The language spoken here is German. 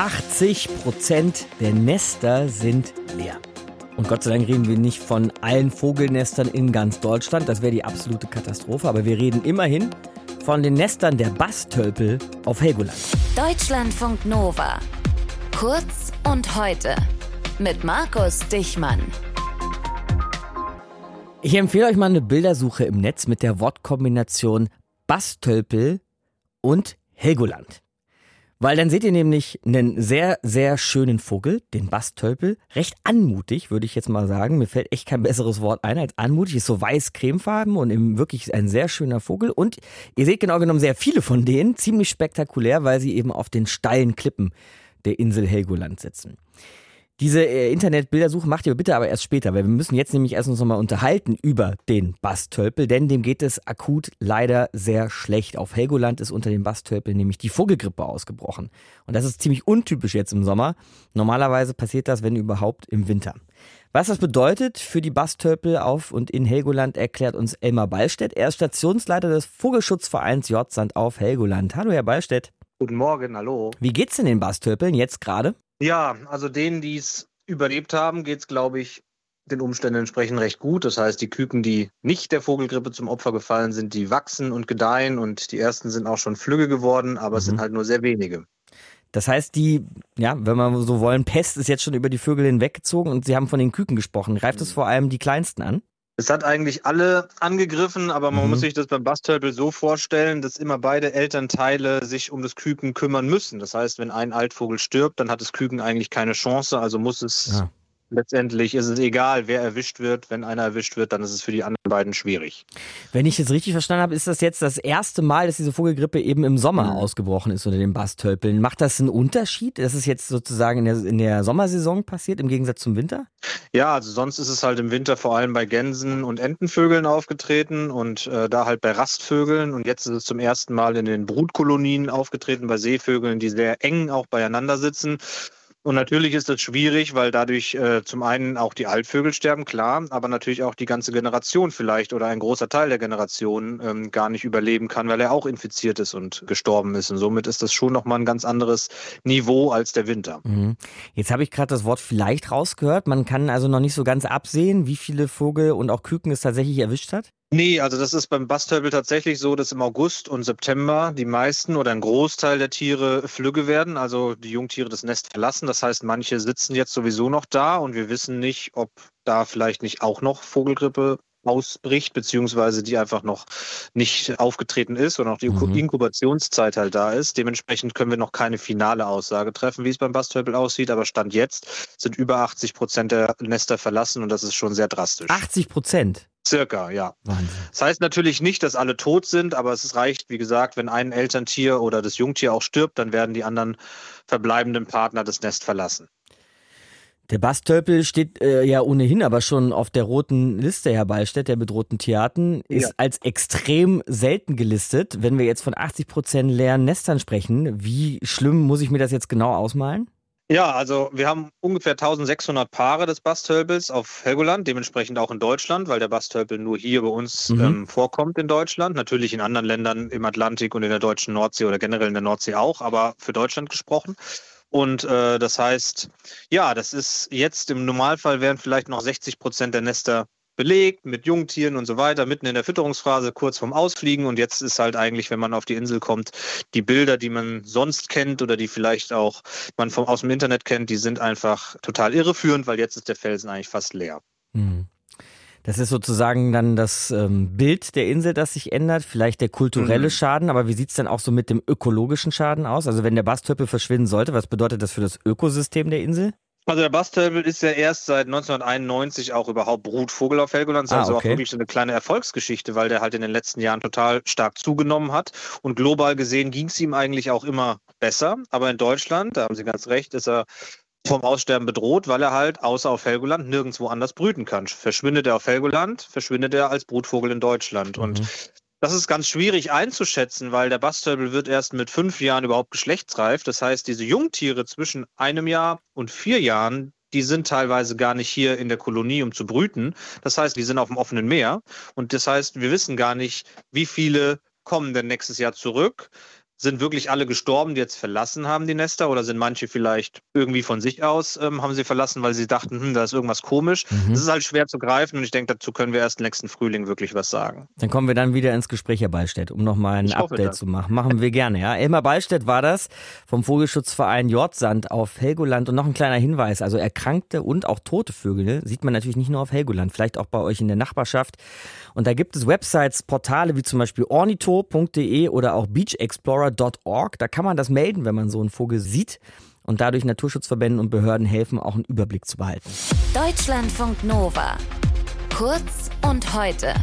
80 Prozent der Nester sind leer. Und Gott sei Dank reden wir nicht von allen Vogelnestern in ganz Deutschland. Das wäre die absolute Katastrophe. Aber wir reden immerhin von den Nestern der Bastölpel auf Helgoland. Deutschlandfunk Nova. Kurz und heute. Mit Markus Dichmann. Ich empfehle euch mal eine Bildersuche im Netz mit der Wortkombination Bastölpel und Helgoland. Weil dann seht ihr nämlich einen sehr, sehr schönen Vogel, den Bastölpel. Recht anmutig, würde ich jetzt mal sagen. Mir fällt echt kein besseres Wort ein als anmutig. Ist so weiß-cremefarben und eben wirklich ein sehr schöner Vogel. Und ihr seht genau genommen sehr viele von denen. Ziemlich spektakulär, weil sie eben auf den steilen Klippen der Insel Helgoland sitzen. Diese äh, Internetbildersuche macht ihr bitte aber erst später, weil wir müssen jetzt nämlich erst uns nochmal unterhalten über den Bastölpel, denn dem geht es akut leider sehr schlecht. Auf Helgoland ist unter dem Bastölpel nämlich die Vogelgrippe ausgebrochen. Und das ist ziemlich untypisch jetzt im Sommer. Normalerweise passiert das, wenn überhaupt, im Winter. Was das bedeutet für die Bastölpel auf und in Helgoland, erklärt uns Elmar Ballstedt. Er ist Stationsleiter des Vogelschutzvereins J-Sand auf Helgoland. Hallo, Herr Ballstedt. Guten Morgen, hallo. Wie geht's denn den Bastölpeln jetzt gerade? Ja, also denen, die es überlebt haben, geht es, glaube ich, den Umständen entsprechend recht gut. Das heißt, die Küken, die nicht der Vogelgrippe zum Opfer gefallen sind, die wachsen und gedeihen und die ersten sind auch schon Flügge geworden, aber mhm. es sind mhm. halt nur sehr wenige. Das heißt, die, ja, wenn wir so wollen, Pest ist jetzt schon über die Vögel hinweggezogen und Sie haben von den Küken gesprochen. Greift es mhm. vor allem die kleinsten an? Es hat eigentlich alle angegriffen, aber man mhm. muss sich das beim Bastölpel so vorstellen, dass immer beide Elternteile sich um das Küken kümmern müssen. Das heißt, wenn ein Altvogel stirbt, dann hat das Küken eigentlich keine Chance, also muss es ja letztendlich ist es egal, wer erwischt wird. Wenn einer erwischt wird, dann ist es für die anderen beiden schwierig. Wenn ich jetzt richtig verstanden habe, ist das jetzt das erste Mal, dass diese Vogelgrippe eben im Sommer mhm. ausgebrochen ist unter den Bastölpeln. Macht das einen Unterschied, dass es jetzt sozusagen in der, in der Sommersaison passiert, im Gegensatz zum Winter? Ja, also sonst ist es halt im Winter vor allem bei Gänsen und Entenvögeln aufgetreten und äh, da halt bei Rastvögeln. Und jetzt ist es zum ersten Mal in den Brutkolonien aufgetreten bei Seevögeln, die sehr eng auch beieinander sitzen. Und natürlich ist das schwierig, weil dadurch äh, zum einen auch die Altvögel sterben, klar, aber natürlich auch die ganze Generation vielleicht oder ein großer Teil der Generation ähm, gar nicht überleben kann, weil er auch infiziert ist und gestorben ist. Und somit ist das schon nochmal ein ganz anderes Niveau als der Winter. Mhm. Jetzt habe ich gerade das Wort vielleicht rausgehört. Man kann also noch nicht so ganz absehen, wie viele Vogel und auch Küken es tatsächlich erwischt hat? Nee, also das ist beim Basthölbel tatsächlich so, dass im August und September die meisten oder ein Großteil der Tiere Flügge werden, also die Jungtiere das Nest verlassen. Das heißt, manche sitzen jetzt sowieso noch da und wir wissen nicht, ob da vielleicht nicht auch noch Vogelgrippe ausbricht, beziehungsweise die einfach noch nicht aufgetreten ist und auch die mhm. Inkubationszeit halt da ist. Dementsprechend können wir noch keine finale Aussage treffen, wie es beim Basthölpel aussieht, aber Stand jetzt sind über 80 Prozent der Nester verlassen und das ist schon sehr drastisch. 80 Prozent? Circa, ja. Wahnsinn. Das heißt natürlich nicht, dass alle tot sind, aber es reicht, wie gesagt, wenn ein Elterntier oder das Jungtier auch stirbt, dann werden die anderen verbleibenden Partner das Nest verlassen. Der Bastölpel steht äh, ja ohnehin aber schon auf der roten Liste, Herr Ballstedt, der bedrohten Tierarten, ist ja. als extrem selten gelistet. Wenn wir jetzt von 80 Prozent leeren Nestern sprechen, wie schlimm muss ich mir das jetzt genau ausmalen? Ja, also wir haben ungefähr 1600 Paare des Bastölpels auf Helgoland, dementsprechend auch in Deutschland, weil der Bastölpel nur hier bei uns mhm. ähm, vorkommt in Deutschland. Natürlich in anderen Ländern im Atlantik und in der deutschen Nordsee oder generell in der Nordsee auch, aber für Deutschland gesprochen. Und äh, das heißt, ja, das ist jetzt im Normalfall wären vielleicht noch 60 Prozent der Nester belegt mit Jungtieren und so weiter, mitten in der Fütterungsphase, kurz vorm Ausfliegen. Und jetzt ist halt eigentlich, wenn man auf die Insel kommt, die Bilder, die man sonst kennt oder die vielleicht auch man vom, aus dem Internet kennt, die sind einfach total irreführend, weil jetzt ist der Felsen eigentlich fast leer. Mhm. Das ist sozusagen dann das ähm, Bild der Insel, das sich ändert, vielleicht der kulturelle mhm. Schaden, aber wie sieht es denn auch so mit dem ökologischen Schaden aus? Also wenn der Bastöppel verschwinden sollte, was bedeutet das für das Ökosystem der Insel? Also der Bastölpel ist ja erst seit 1991 auch überhaupt Brutvogel auf Helgoland. Ah, also okay. auch wirklich eine kleine Erfolgsgeschichte, weil der halt in den letzten Jahren total stark zugenommen hat. Und global gesehen ging es ihm eigentlich auch immer besser. Aber in Deutschland, da haben Sie ganz recht, ist er vom Aussterben bedroht, weil er halt außer auf Helgoland nirgendwo anders brüten kann. Verschwindet er auf Helgoland, verschwindet er als Brutvogel in Deutschland. Mhm. Und das ist ganz schwierig einzuschätzen, weil der Bastölpel wird erst mit fünf Jahren überhaupt geschlechtsreif. Das heißt, diese Jungtiere zwischen einem Jahr und vier Jahren, die sind teilweise gar nicht hier in der Kolonie, um zu brüten. Das heißt, die sind auf dem offenen Meer. Und das heißt, wir wissen gar nicht, wie viele kommen denn nächstes Jahr zurück. Sind wirklich alle gestorben, die jetzt verlassen haben die Nester oder sind manche vielleicht irgendwie von sich aus ähm, haben sie verlassen, weil sie dachten, hm, da ist irgendwas komisch. Mhm. Das ist halt schwer zu greifen und ich denke, dazu können wir erst nächsten Frühling wirklich was sagen. Dann kommen wir dann wieder ins Gespräch, Herr Ballstedt, um nochmal ein Update das. zu machen. Machen wir gerne, ja. Elmar Ballstedt war das vom Vogelschutzverein Jordsand auf Helgoland und noch ein kleiner Hinweis, also erkrankte und auch tote Vögel ne, sieht man natürlich nicht nur auf Helgoland, vielleicht auch bei euch in der Nachbarschaft. Und da gibt es Websites, Portale wie zum Beispiel ornito.de oder auch beachexplorer.org. Da kann man das melden, wenn man so einen Vogel sieht. Und dadurch Naturschutzverbänden und Behörden helfen, auch einen Überblick zu behalten. Deutschlandfunk Nova. Kurz und heute.